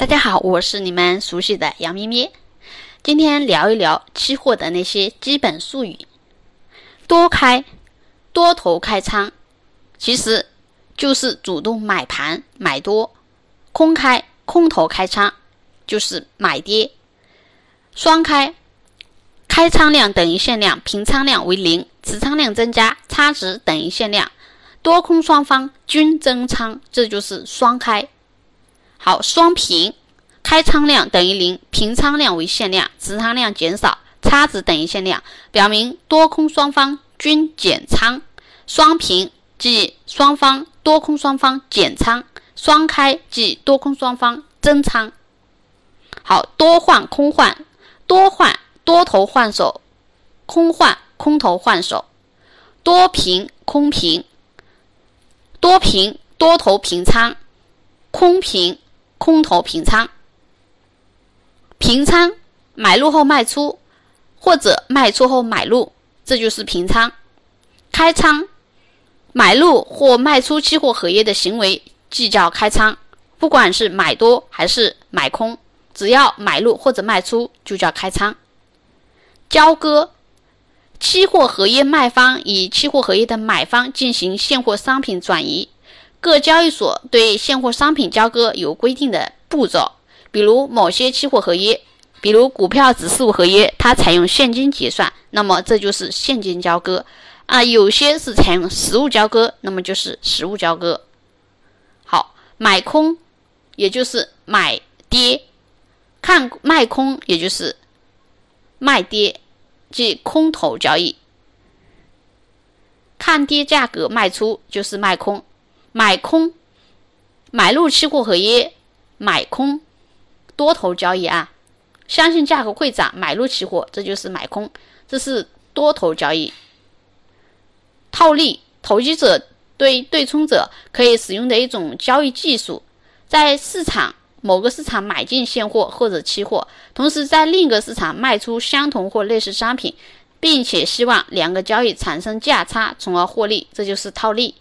大家好，我是你们熟悉的杨咩咩。今天聊一聊期货的那些基本术语。多开，多头开仓，其实就是主动买盘买多；空开，空头开仓，就是买跌。双开，开仓量等于限量，平仓量为零，持仓量增加，差值等于限量，多空双方均增仓，这就是双开。好，双平，开仓量等于零，平仓量为限量，持仓量减少，差值等于限量，表明多空双方均减仓。双平即双方多空双方减仓，双开即多空双方增仓。好，多换空换。多换多头换手，空换空头换手，多平空平，多平多头平仓，空平空头平仓，平仓买入后卖出，或者卖出后买入，这就是平仓。开仓买入或卖出期货合约的行为，即叫开仓，不管是买多还是买空。只要买入或者卖出，就叫开仓。交割，期货合约卖方与期货合约的买方进行现货商品转移。各交易所对现货商品交割有规定的步骤，比如某些期货合约，比如股票指数合约，它采用现金结算，那么这就是现金交割啊。有些是采用实物交割，那么就是实物交割。好，买空，也就是买跌。看卖空，也就是卖跌，即空头交易；看跌价格卖出，就是卖空。买空，买入期货合约，买空，多头交易啊。相信价格会涨，买入期货，这就是买空，这是多头交易。套利，投机者对对冲者可以使用的一种交易技术，在市场。某个市场买进现货或者期货，同时在另一个市场卖出相同或类似商品，并且希望两个交易产生价差，从而获利，这就是套利。